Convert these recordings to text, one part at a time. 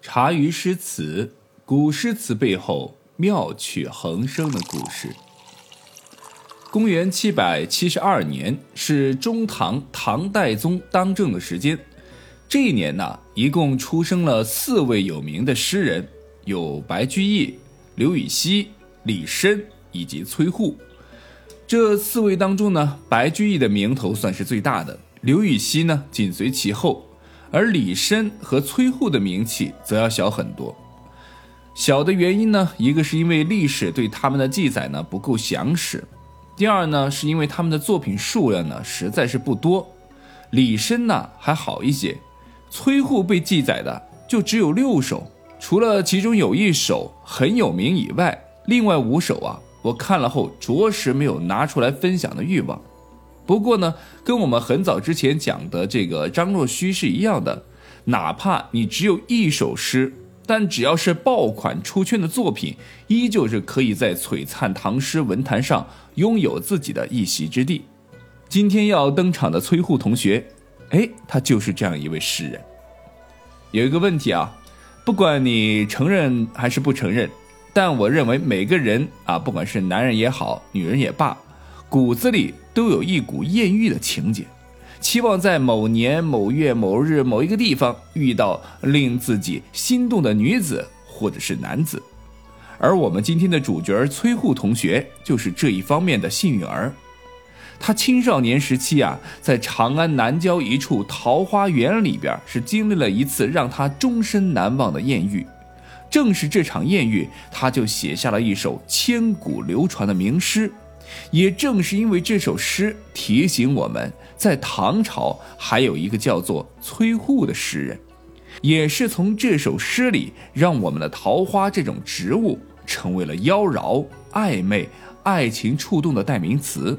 茶余诗词，古诗词背后妙趣横生的故事。公元七百七十二年是中唐唐代宗当政的时间。这一年呢，一共出生了四位有名的诗人，有白居易、刘禹锡、李绅以及崔护。这四位当中呢，白居易的名头算是最大的，刘禹锡呢紧随其后。而李绅和崔护的名气则要小很多。小的原因呢，一个是因为历史对他们的记载呢不够详实，第二呢是因为他们的作品数量呢实在是不多。李绅呢还好一些，崔护被记载的就只有六首，除了其中有一首很有名以外，另外五首啊，我看了后着实没有拿出来分享的欲望。不过呢，跟我们很早之前讲的这个张若虚是一样的，哪怕你只有一首诗，但只要是爆款出圈的作品，依旧是可以在璀璨唐诗文坛上拥有自己的一席之地。今天要登场的崔护同学，哎，他就是这样一位诗人。有一个问题啊，不管你承认还是不承认，但我认为每个人啊，不管是男人也好，女人也罢。骨子里都有一股艳遇的情节，期望在某年某月某日某一个地方遇到令自己心动的女子或者是男子，而我们今天的主角崔护同学就是这一方面的幸运儿。他青少年时期啊，在长安南郊一处桃花源里边，是经历了一次让他终身难忘的艳遇。正是这场艳遇，他就写下了一首千古流传的名诗。也正是因为这首诗提醒我们，在唐朝还有一个叫做崔护的诗人，也是从这首诗里，让我们的桃花这种植物成为了妖娆、暧昧、爱情触动的代名词。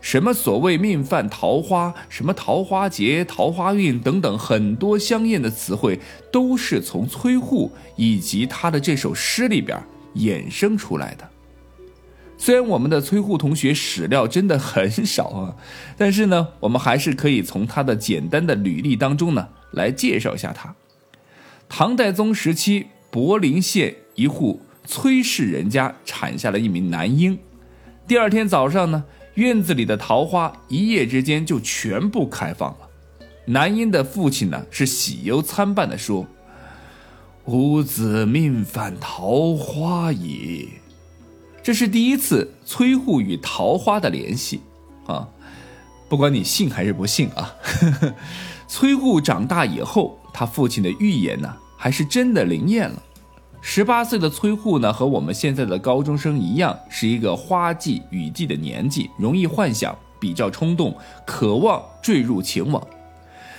什么所谓命犯桃花，什么桃花劫、桃花运等等很多香艳的词汇，都是从崔护以及他的这首诗里边衍生出来的。虽然我们的崔护同学史料真的很少啊，但是呢，我们还是可以从他的简单的履历当中呢来介绍一下他。唐代宗时期，柏林县一户崔氏人家产下了一名男婴。第二天早上呢，院子里的桃花一夜之间就全部开放了。男婴的父亲呢是喜忧参半的说：“吾子命犯桃花也。”这是第一次崔护与桃花的联系，啊，不管你信还是不信啊，呵 呵崔护长大以后，他父亲的预言呢，还是真的灵验了。十八岁的崔护呢，和我们现在的高中生一样，是一个花季雨季的年纪，容易幻想，比较冲动，渴望坠入情网。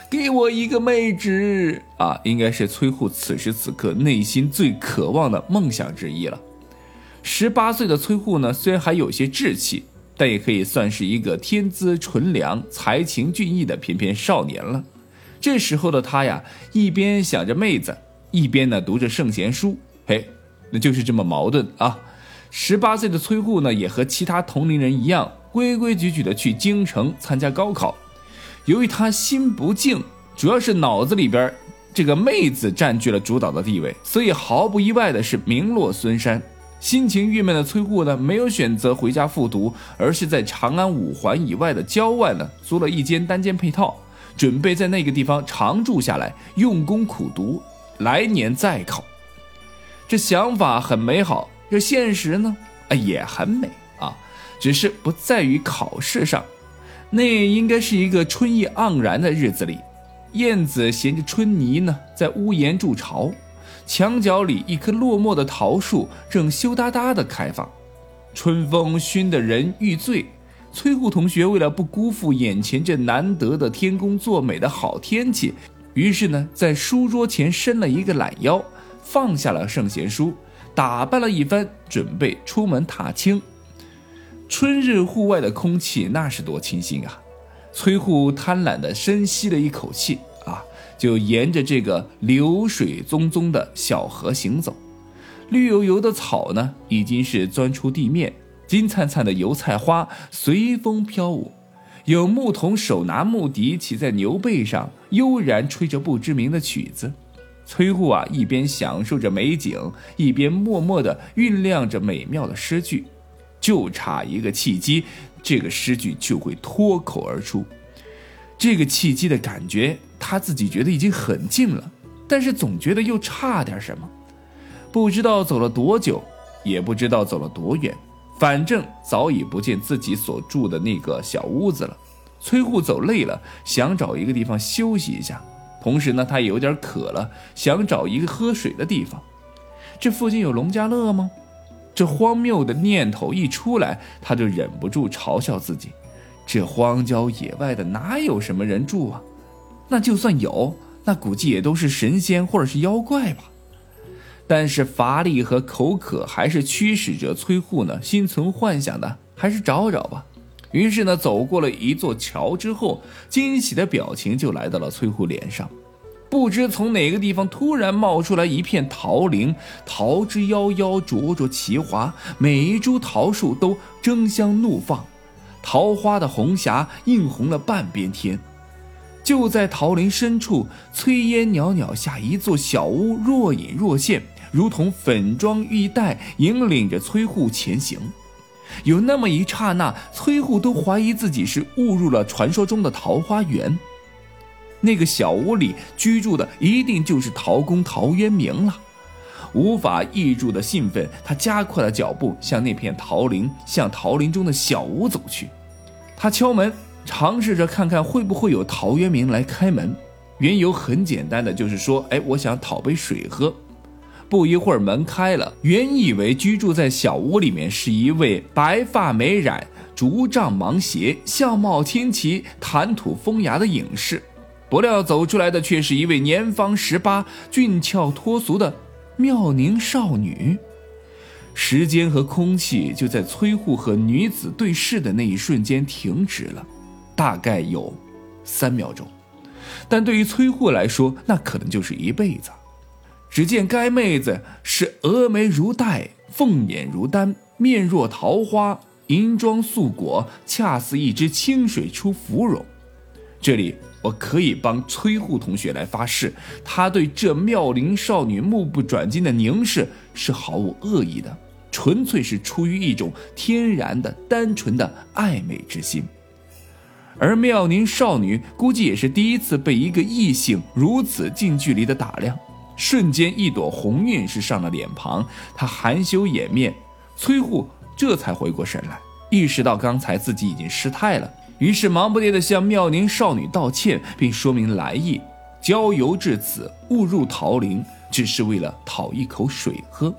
给我一个妹纸啊，应该是崔护此时此刻内心最渴望的梦想之一了。十八岁的崔护呢，虽然还有些稚气，但也可以算是一个天资纯良、才情俊逸的翩翩少年了。这时候的他呀，一边想着妹子，一边呢读着圣贤书，嘿，那就是这么矛盾啊。十八岁的崔护呢，也和其他同龄人一样，规规矩矩的去京城参加高考。由于他心不静，主要是脑子里边这个妹子占据了主导的地位，所以毫不意外的是名落孙山。心情郁闷的崔护呢，没有选择回家复读，而是在长安五环以外的郊外呢，租了一间单间配套，准备在那个地方常住下来，用功苦读，来年再考。这想法很美好，这现实呢，啊也很美啊，只是不在于考试上。那应该是一个春意盎然的日子里，燕子衔着春泥呢，在屋檐筑巢。墙角里，一棵落寞的桃树正羞答答地开放，春风熏得人欲醉。崔护同学为了不辜负眼前这难得的天公作美的好天气，于是呢，在书桌前伸了一个懒腰，放下了圣贤书，打扮了一番，准备出门踏青。春日户外的空气那是多清新啊！崔护贪婪地深吸了一口气。就沿着这个流水淙淙的小河行走，绿油油的草呢，已经是钻出地面；金灿灿的油菜花随风飘舞，有牧童手拿牧笛，骑在牛背上，悠然吹着不知名的曲子。崔护啊，一边享受着美景，一边默默地酝酿着美妙的诗句，就差一个契机，这个诗句就会脱口而出。这个契机的感觉，他自己觉得已经很近了，但是总觉得又差点什么。不知道走了多久，也不知道走了多远，反正早已不见自己所住的那个小屋子了。崔护走累了，想找一个地方休息一下。同时呢，他也有点渴了，想找一个喝水的地方。这附近有农家乐吗？这荒谬的念头一出来，他就忍不住嘲笑自己：这荒郊野外的哪有什么人住啊？那就算有，那估计也都是神仙或者是妖怪吧。但是乏力和口渴还是驱使着崔护呢，心存幻想的，还是找找吧。于是呢，走过了一座桥之后，惊喜的表情就来到了崔护脸上。不知从哪个地方突然冒出来一片桃林，桃之夭夭，灼灼其华，每一株桃树都争相怒放，桃花的红霞映红了半边天。就在桃林深处，炊烟袅袅下，一座小屋若隐若现，如同粉妆玉带，引领着崔护前行。有那么一刹那，崔护都怀疑自己是误入了传说中的桃花源。那个小屋里居住的一定就是陶公陶渊明了。无法抑制的兴奋，他加快了脚步，向那片桃林，向桃林中的小屋走去。他敲门，尝试着看看会不会有陶渊明来开门。缘由很简单的，就是说，哎，我想讨杯水喝。不一会儿，门开了。原以为居住在小屋里面是一位白发眉染、竹杖芒鞋、相貌清奇、谈吐风雅的隐士，不料走出来的却是一位年方十八、俊俏脱俗的妙龄少女。时间和空气就在崔护和女子对视的那一瞬间停止了，大概有三秒钟，但对于崔护来说，那可能就是一辈子。只见该妹子是峨眉如黛，凤眼如丹，面若桃花，银装素裹，恰似一只清水出芙蓉。这里我可以帮崔护同学来发誓，他对这妙龄少女目不转睛的凝视是毫无恶意的，纯粹是出于一种天然的、单纯的爱美之心。而妙龄少女估计也是第一次被一个异性如此近距离的打量。瞬间，一朵红晕是上了脸庞，她含羞掩面。崔护这才回过神来，意识到刚才自己已经失态了，于是忙不迭地向妙龄少女道歉，并说明来意：郊游至此，误入桃林，只是为了讨一口水喝。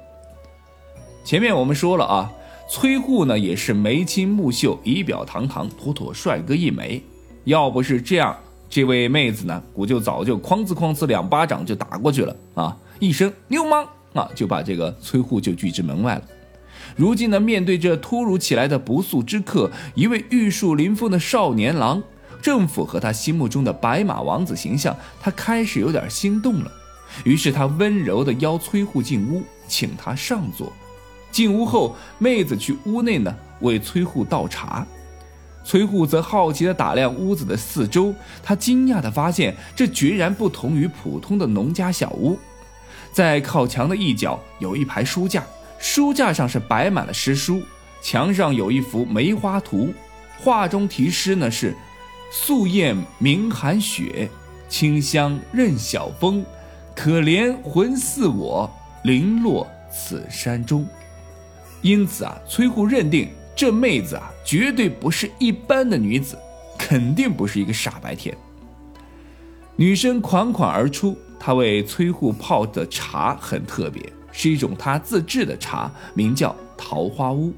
前面我们说了啊，崔护呢也是眉清目秀，仪表堂堂，妥妥帅哥一枚。要不是这样。这位妹子呢，我就早就哐哧哐哧两巴掌就打过去了啊！一声流氓啊，就把这个崔护就拒之门外了。如今呢，面对这突如其来的不速之客，一位玉树临风的少年郎，正符合他心目中的白马王子形象，他开始有点心动了。于是他温柔地邀崔护进屋，请他上座。进屋后，妹子去屋内呢，为崔护倒茶。崔护则好奇地打量屋子的四周，他惊讶地发现，这决然不同于普通的农家小屋。在靠墙的一角有一排书架，书架上是摆满了诗书，墙上有一幅梅花图，画中题诗呢是“素艳明寒雪，清香任晓风，可怜魂似我，零落此山中”。因此啊，崔护认定。这妹子啊，绝对不是一般的女子，肯定不是一个傻白甜。女生款款而出，她为崔护泡的茶很特别，是一种他自制的茶，名叫桃花乌，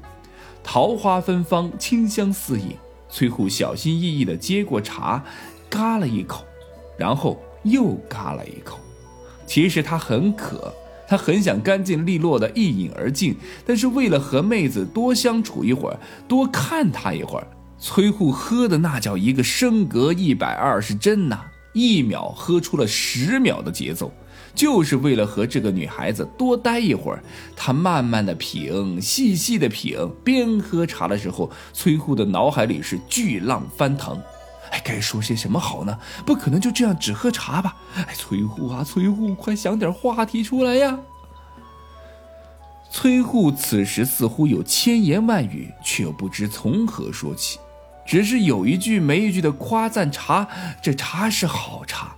桃花芬芳，清香四溢。崔护小心翼翼地接过茶，嘎了一口，然后又嘎了一口。其实他很渴。他很想干净利落的一饮而尽，但是为了和妹子多相处一会儿，多看她一会儿，崔护喝的那叫一个升格一百二十帧呐！一秒喝出了十秒的节奏，就是为了和这个女孩子多待一会儿。他慢慢的品，细细的品，边喝茶的时候，崔护的脑海里是巨浪翻腾。哎，该说些什么好呢？不可能就这样只喝茶吧？哎，崔护啊，崔护，快想点话题出来呀！崔护此时似乎有千言万语，却又不知从何说起，只是有一句没一句的夸赞茶，这茶是好茶。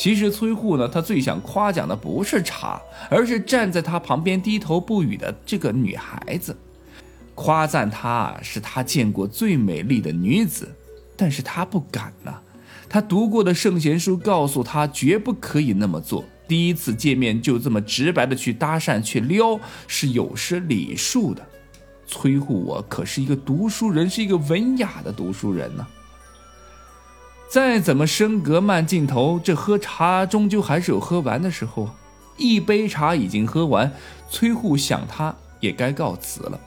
其实崔护呢，他最想夸奖的不是茶，而是站在他旁边低头不语的这个女孩子。夸赞她是他见过最美丽的女子，但是他不敢呐。他读过的圣贤书告诉他，绝不可以那么做。第一次见面就这么直白的去搭讪去撩，是有失礼数的。崔护我可是一个读书人，是一个文雅的读书人呢。再怎么升格慢镜头，这喝茶终究还是有喝完的时候。一杯茶已经喝完，崔护想他也该告辞了。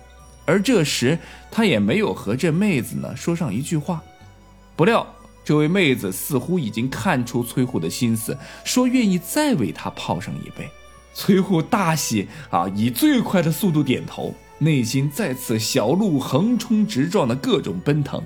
而这时，他也没有和这妹子呢说上一句话。不料，这位妹子似乎已经看出崔护的心思，说愿意再为他泡上一杯。崔护大喜啊，以最快的速度点头，内心再次小鹿横冲直撞的各种奔腾。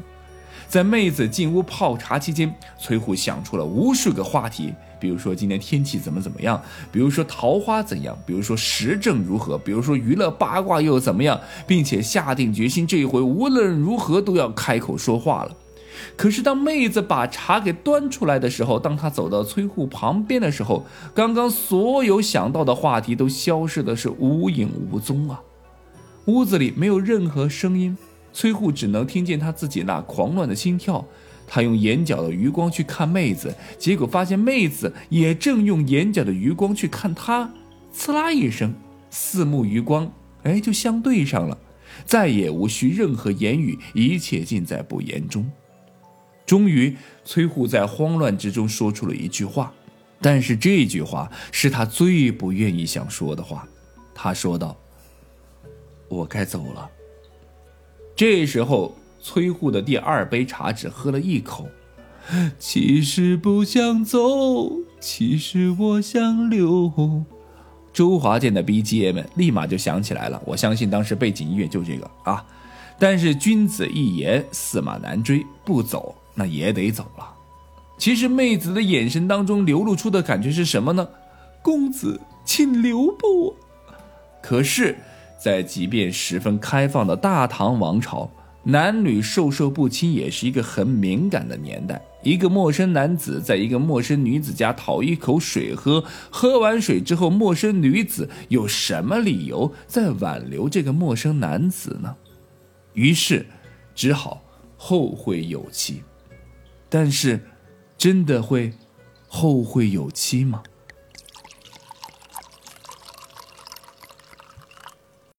在妹子进屋泡茶期间，崔护想出了无数个话题。比如说今天天气怎么怎么样，比如说桃花怎样，比如说时政如何，比如说娱乐八卦又怎么样，并且下定决心这一回无论如何都要开口说话了。可是当妹子把茶给端出来的时候，当她走到崔护旁边的时候，刚刚所有想到的话题都消失的是无影无踪啊！屋子里没有任何声音，崔护只能听见他自己那狂乱的心跳。他用眼角的余光去看妹子，结果发现妹子也正用眼角的余光去看他。刺啦一声，四目余光，哎，就相对上了，再也无需任何言语，一切尽在不言中。终于，崔护在慌乱之中说出了一句话，但是这句话是他最不愿意想说的话。他说道：“我该走了。”这时候。崔护的第二杯茶只喝了一口，其实不想走，其实我想留。周华健的 BGM 立马就想起来了，我相信当时背景音乐就这个啊。但是君子一言，驷马难追，不走那也得走了。其实妹子的眼神当中流露出的感觉是什么呢？公子，请留步。可是，在即便十分开放的大唐王朝。男女授受不亲也是一个很敏感的年代。一个陌生男子在一个陌生女子家讨一口水喝，喝完水之后，陌生女子有什么理由再挽留这个陌生男子呢？于是，只好后会有期。但是，真的会后会有期吗？